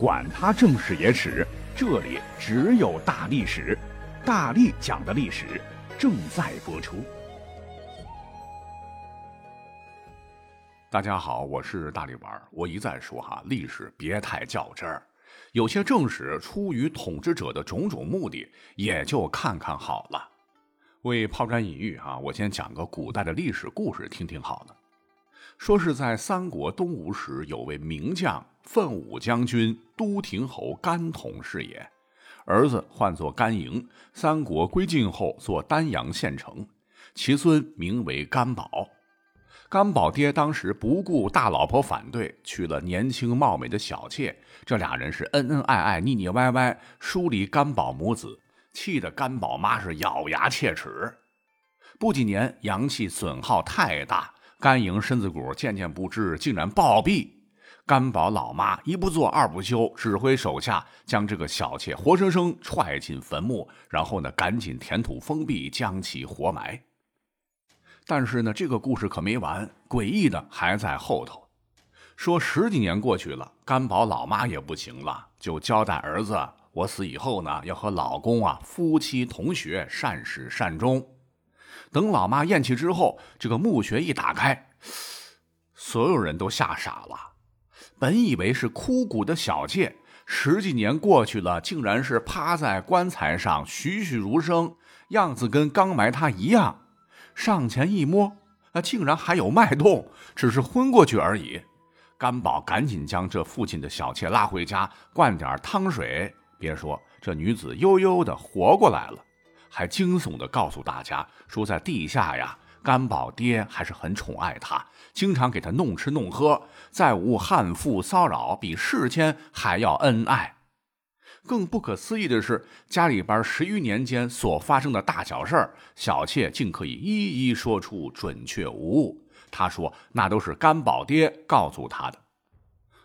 管他正史野史，这里只有大历史，大力讲的历史正在播出。大家好，我是大力丸儿。我一再说哈，历史别太较真儿，有些正史出于统治者的种种目的，也就看看好了。为抛砖引玉啊，我先讲个古代的历史故事，听听好了。说是在三国东吴时，有位名将。奋武将军都亭侯甘统是也，儿子唤作甘营。三国归晋后，做丹阳县丞。其孙名为甘宝。甘宝爹当时不顾大老婆反对，娶了年轻貌美的小妾。这俩人是恩恩爱爱、腻腻歪歪，疏离甘宝母子，气得甘宝妈是咬牙切齿。不几年，阳气损耗太大，甘营身子骨渐渐不支，竟然暴毙。甘宝老妈一不做二不休，指挥手下将这个小妾活生生踹进坟墓，然后呢，赶紧填土封闭，将其活埋。但是呢，这个故事可没完，诡异的还在后头。说十几年过去了，甘宝老妈也不行了，就交代儿子：我死以后呢，要和老公啊夫妻同穴，善始善终。等老妈咽气之后，这个墓穴一打开，所有人都吓傻了。本以为是枯骨的小妾，十几年过去了，竟然是趴在棺材上栩栩如生，样子跟刚埋她一样。上前一摸，啊，竟然还有脉动，只是昏过去而已。甘宝赶紧将这父亲的小妾拉回家，灌点汤水。别说这女子悠悠的活过来了，还惊悚的告诉大家说，在地下呀。甘宝爹还是很宠爱他，经常给他弄吃弄喝，再无悍妇骚扰，比世间还要恩爱。更不可思议的是，家里边十余年间所发生的大小事儿，小妾竟可以一一说出，准确无误。他说那都是甘宝爹告诉他的。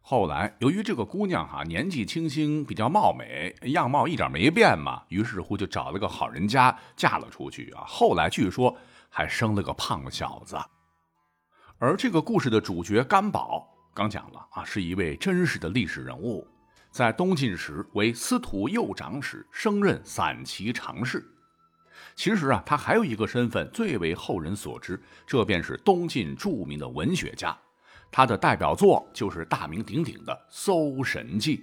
后来由于这个姑娘哈年纪轻轻，比较貌美，样貌一点没变嘛，于是乎就找了个好人家嫁了出去啊。后来据说。还生了个胖小子，而这个故事的主角甘宝，刚讲了啊，是一位真实的历史人物，在东晋时为司徒右长史，升任散骑常侍。其实啊，他还有一个身份最为后人所知，这便是东晋著名的文学家。他的代表作就是大名鼎鼎的《搜神记》，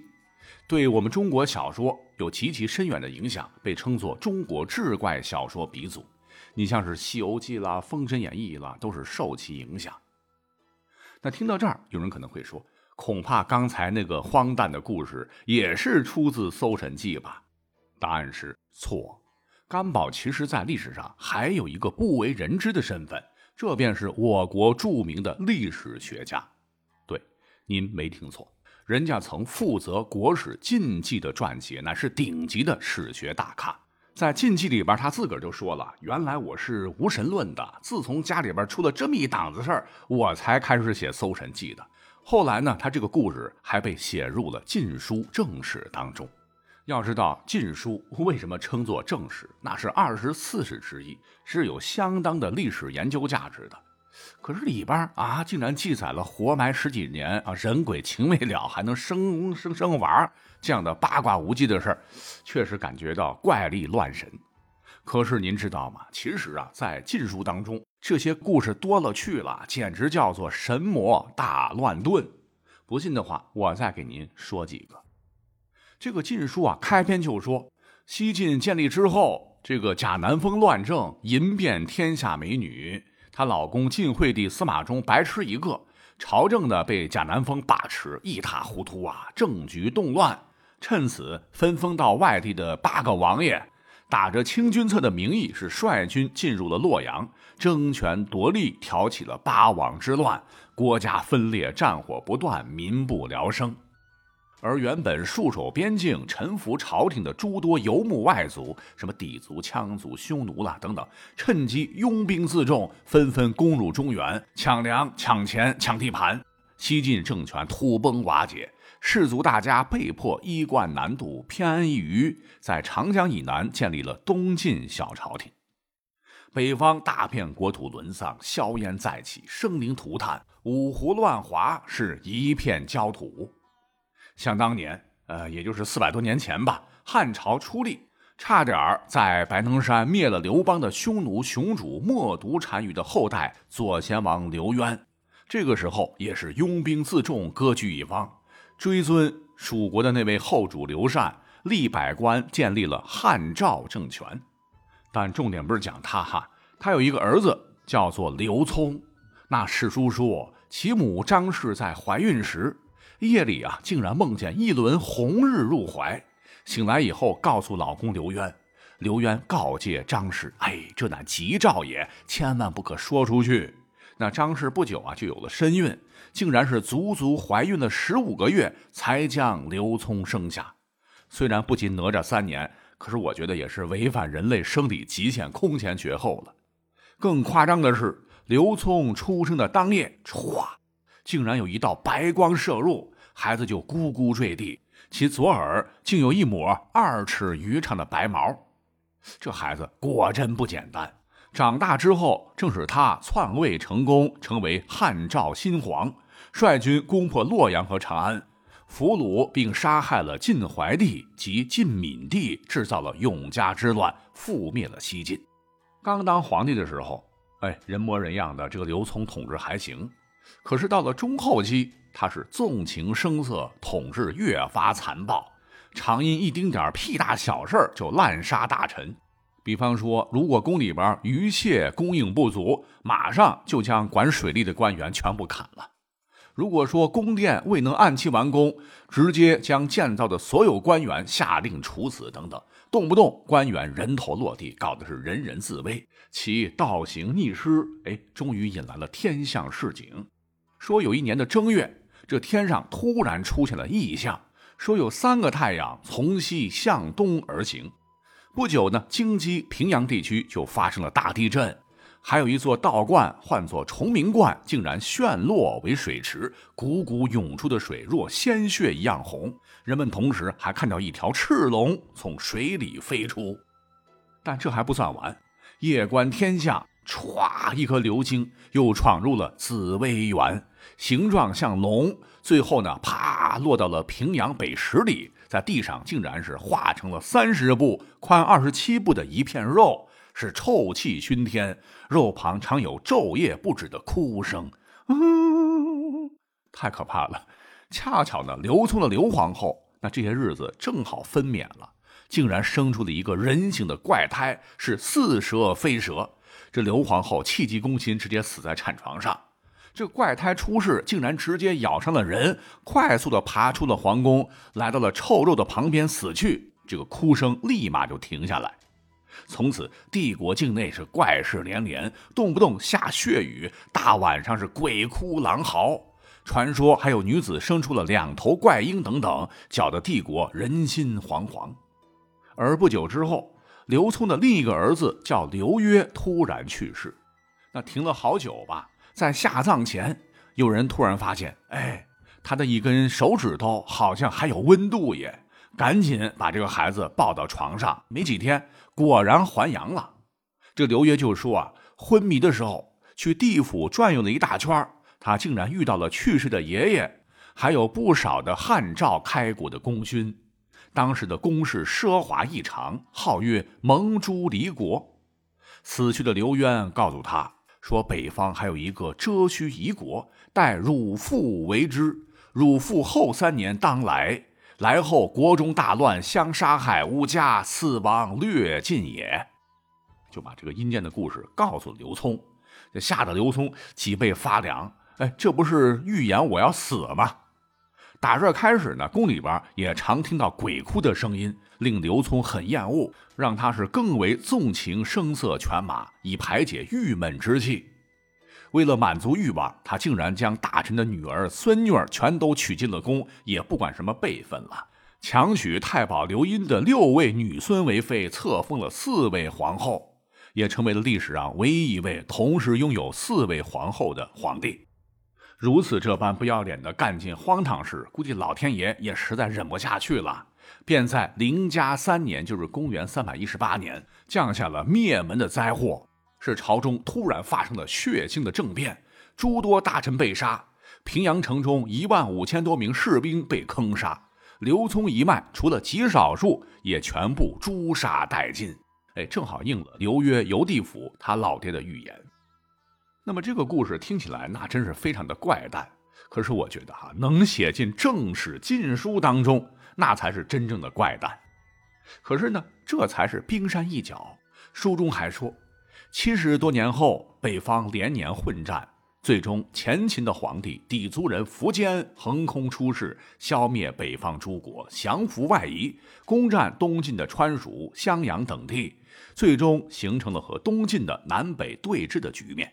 对我们中国小说有极其深远的影响，被称作中国志怪小说鼻祖。你像是《西游记》啦，《封神演义》啦，都是受其影响。那听到这儿，有人可能会说，恐怕刚才那个荒诞的故事也是出自《搜神记》吧？答案是错。甘宝其实在历史上还有一个不为人知的身份，这便是我国著名的历史学家。对，您没听错，人家曾负责国史禁忌的撰写，乃是顶级的史学大咖。在禁忌里边，他自个儿就说了：“原来我是无神论的。自从家里边出了这么一档子事儿，我才开始写《搜神记》的。后来呢，他这个故事还被写入了《晋书正史》当中。要知道，《晋书》为什么称作正史？那是二十四史之一，是有相当的历史研究价值的。可是里边啊，竟然记载了活埋十几年啊，人鬼情未了，还能生生生娃。”这样的八卦无稽的事儿，确实感觉到怪力乱神。可是您知道吗？其实啊，在禁书当中，这些故事多了去了，简直叫做神魔大乱炖。不信的话，我再给您说几个。这个禁书啊，开篇就说：西晋建立之后，这个贾南风乱政，淫遍天下美女，她老公晋惠帝司马衷白痴一个，朝政呢被贾南风把持，一塌糊涂啊，政局动乱。趁此分封到外地的八个王爷，打着清君侧的名义，是率军进入了洛阳，争权夺利，挑起了八王之乱，国家分裂，战火不断，民不聊生。而原本戍守边境、臣服朝廷的诸多游牧外族，什么氐族、羌族、匈奴啦等等，趁机拥兵自重，纷纷攻入中原，抢粮、抢钱、抢地盘，西晋政权土崩瓦解。士族大家被迫衣冠南渡，偏安一隅，在长江以南建立了东晋小朝廷。北方大片国土沦丧，硝烟再起，生灵涂炭，五胡乱华，是一片焦土。想当年，呃，也就是四百多年前吧，汉朝初立，差点儿在白能山灭了刘邦的匈奴雄主冒毒单于的后代左贤王刘渊。这个时候也是拥兵自重，割据一方，追尊蜀国的那位后主刘禅，立百官，建立了汉赵政权。但重点不是讲他哈，他有一个儿子叫做刘聪。那史书说，其母张氏在怀孕时。夜里啊，竟然梦见一轮红日入怀，醒来以后告诉老公刘渊，刘渊告诫张氏：“哎，这乃吉兆也，千万不可说出去。”那张氏不久啊，就有了身孕，竟然是足足怀孕了十五个月才将刘聪生下。虽然不及哪吒三年，可是我觉得也是违反人类生理极限，空前绝后了。更夸张的是，刘聪出生的当夜，歘，竟然有一道白光射入。孩子就咕咕坠地，其左耳竟有一抹二尺余长的白毛。这孩子果真不简单。长大之后，正是他篡位成功，成为汉赵新皇，率军攻破洛阳和长安，俘虏并杀害了晋怀帝及晋闵帝，制造了永嘉之乱，覆灭了西晋。刚当皇帝的时候，哎，人模人样的这个刘聪统治还行。可是到了中后期，他是纵情声色，统治越发残暴，常因一丁点屁大小事就滥杀大臣。比方说，如果宫里边鱼蟹供应不足，马上就将管水利的官员全部砍了；如果说宫殿未能按期完工，直接将建造的所有官员下令处死等等，动不动官员人头落地，搞得是人人自危，其倒行逆施，哎，终于引来了天象示警。说有一年的正月，这天上突然出现了异象，说有三个太阳从西向东而行。不久呢，京畿平阳地区就发生了大地震，还有一座道观唤作崇明观，竟然陷落为水池，汩汩涌出的水若鲜血一样红。人们同时还看到一条赤龙从水里飞出。但这还不算完，夜观天象，歘，一颗流星又闯入了紫薇园。形状像龙，最后呢，啪落到了平阳北十里，在地上竟然是化成了三十步宽二十七步的一片肉，是臭气熏天，肉旁常有昼夜不止的哭声，嗯，太可怕了。恰巧呢，刘聪的刘皇后，那这些日子正好分娩了，竟然生出了一个人形的怪胎，是似蛇非蛇。这刘皇后气急攻心，直接死在产床上。这怪胎出世，竟然直接咬伤了人，快速的爬出了皇宫，来到了臭肉的旁边死去。这个哭声立马就停下来。从此，帝国境内是怪事连连，动不动下血雨，大晚上是鬼哭狼嚎。传说还有女子生出了两头怪婴等等，搅得帝国人心惶惶。而不久之后，刘聪的另一个儿子叫刘约突然去世，那停了好久吧。在下葬前，有人突然发现，哎，他的一根手指头好像还有温度耶！赶紧把这个孩子抱到床上，没几天，果然还阳了。这刘约就说啊，昏迷的时候去地府转悠了一大圈，他竟然遇到了去世的爷爷，还有不少的汉赵开国的功勋。当时的宫室奢华异常，号曰蒙珠离国。死去的刘渊告诉他。说北方还有一个遮虚夷国，待汝父为之。汝父后三年当来，来后国中大乱，相杀害，乌家四亡略尽也。就把这个阴间的故事告诉了刘聪，这吓得刘聪脊背发凉。哎，这不是预言我要死吗？打这开始呢，宫里边也常听到鬼哭的声音，令刘聪很厌恶，让他是更为纵情声色犬马，以排解郁闷之气。为了满足欲望，他竟然将大臣的女儿、孙女儿全都娶进了宫，也不管什么辈分了，强娶太保刘英的六位女孙为妃，册封了四位皇后，也成为了历史上唯一一位同时拥有四位皇后的皇帝。如此这般不要脸的干尽荒唐事，估计老天爷也实在忍不下去了，便在灵嘉三年，就是公元三百一十八年，降下了灭门的灾祸。是朝中突然发生了血腥的政变，诸多大臣被杀，平阳城中一万五千多名士兵被坑杀，刘聪一脉除了极少数，也全部诛杀殆尽。哎，正好应了刘约游地府他老爹的预言。那么这个故事听起来那真是非常的怪诞，可是我觉得哈，能写进正史禁书当中，那才是真正的怪诞。可是呢，这才是冰山一角。书中还说，七十多年后，北方连年混战。最终，前秦的皇帝氐族人苻坚横空出世，消灭北方诸国，降服外夷，攻占东晋的川蜀、襄阳等地，最终形成了和东晋的南北对峙的局面。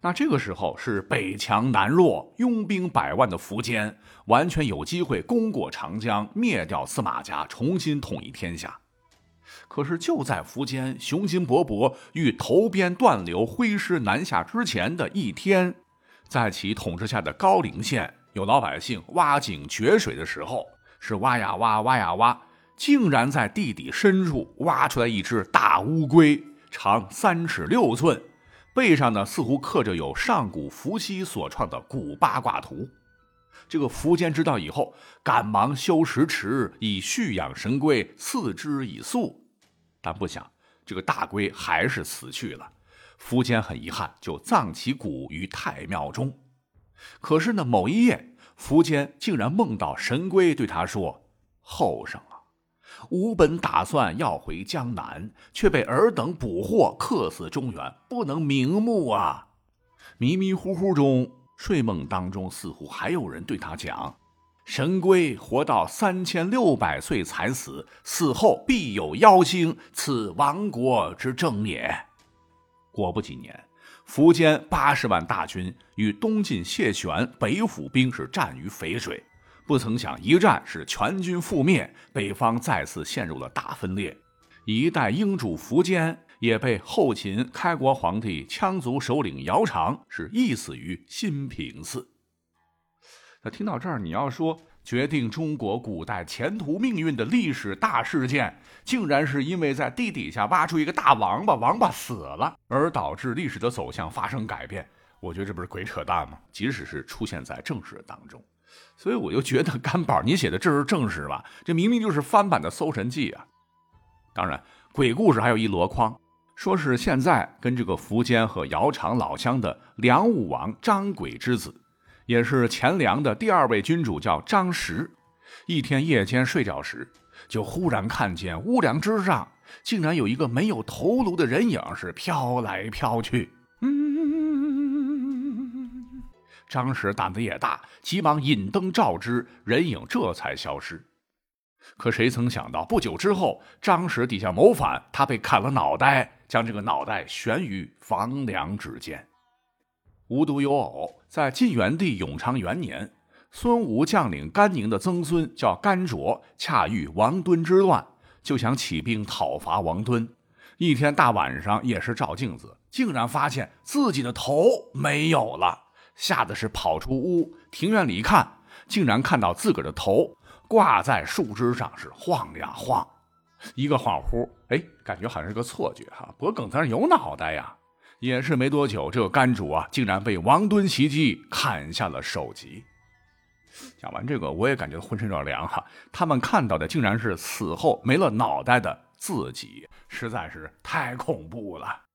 那这个时候是北强南弱，拥兵百万的苻坚完全有机会攻过长江，灭掉司马家，重新统一天下。可是就在苻坚雄心勃勃欲投鞭断流、挥师南下之前的一天，在其统治下的高陵县，有老百姓挖井掘水的时候，是挖呀挖，挖呀挖，竟然在地底深处挖出来一只大乌龟，长三尺六寸，背上呢似乎刻着有上古伏羲所创的古八卦图。这个苻坚知道以后，赶忙修石池以蓄养神龟，赐之以粟。但不想，这个大龟还是死去了。苻坚很遗憾，就葬其骨于太庙中。可是呢，某一夜，苻坚竟然梦到神龟对他说：“后生吾本打算要回江南，却被尔等捕获，客死中原，不能瞑目啊！”迷迷糊糊中，睡梦当中似乎还有人对他讲。神龟活到三千六百岁才死，死后必有妖星，此亡国之政也。果不几年，苻坚八十万大军与东晋谢玄北府兵士战于淝水，不曾想一战是全军覆灭，北方再次陷入了大分裂。一代英主苻坚也被后秦开国皇帝羌族首领姚苌是缢死于新平寺。那听到这儿，你要说决定中国古代前途命运的历史大事件，竟然是因为在地底下挖出一个大王八，王八死了，而导致历史的走向发生改变？我觉得这不是鬼扯淡吗？即使是出现在正史当中，所以我就觉得干宝，你写的这是正史吧？这明明就是翻版的《搜神记》啊！当然，鬼故事还有一箩筐，说是现在跟这个苻坚和姚苌老乡的梁武王张轨之子。也是钱粮的第二位君主，叫张实。一天夜间睡觉时，就忽然看见屋梁之上竟然有一个没有头颅的人影，是飘来飘去。张实胆子也大，急忙引灯照之，人影这才消失。可谁曾想到，不久之后，张实底下谋反，他被砍了脑袋，将这个脑袋悬于房梁之间。无独有偶，在晋元帝永昌元年，孙吴将领甘宁的曾孙叫甘卓，恰遇王敦之乱，就想起兵讨伐王敦。一天大晚上，也是照镜子，竟然发现自己的头没有了，吓得是跑出屋，庭院里一看，竟然看到自个儿的头挂在树枝上，是晃呀晃。一个恍惚，哎，感觉好像是个错觉哈，脖梗子上有脑袋呀。也是没多久，这个甘主啊，竟然被王敦袭击，砍下了首级。讲完这个，我也感觉浑身有点凉哈。他们看到的竟然是死后没了脑袋的自己，实在是太恐怖了。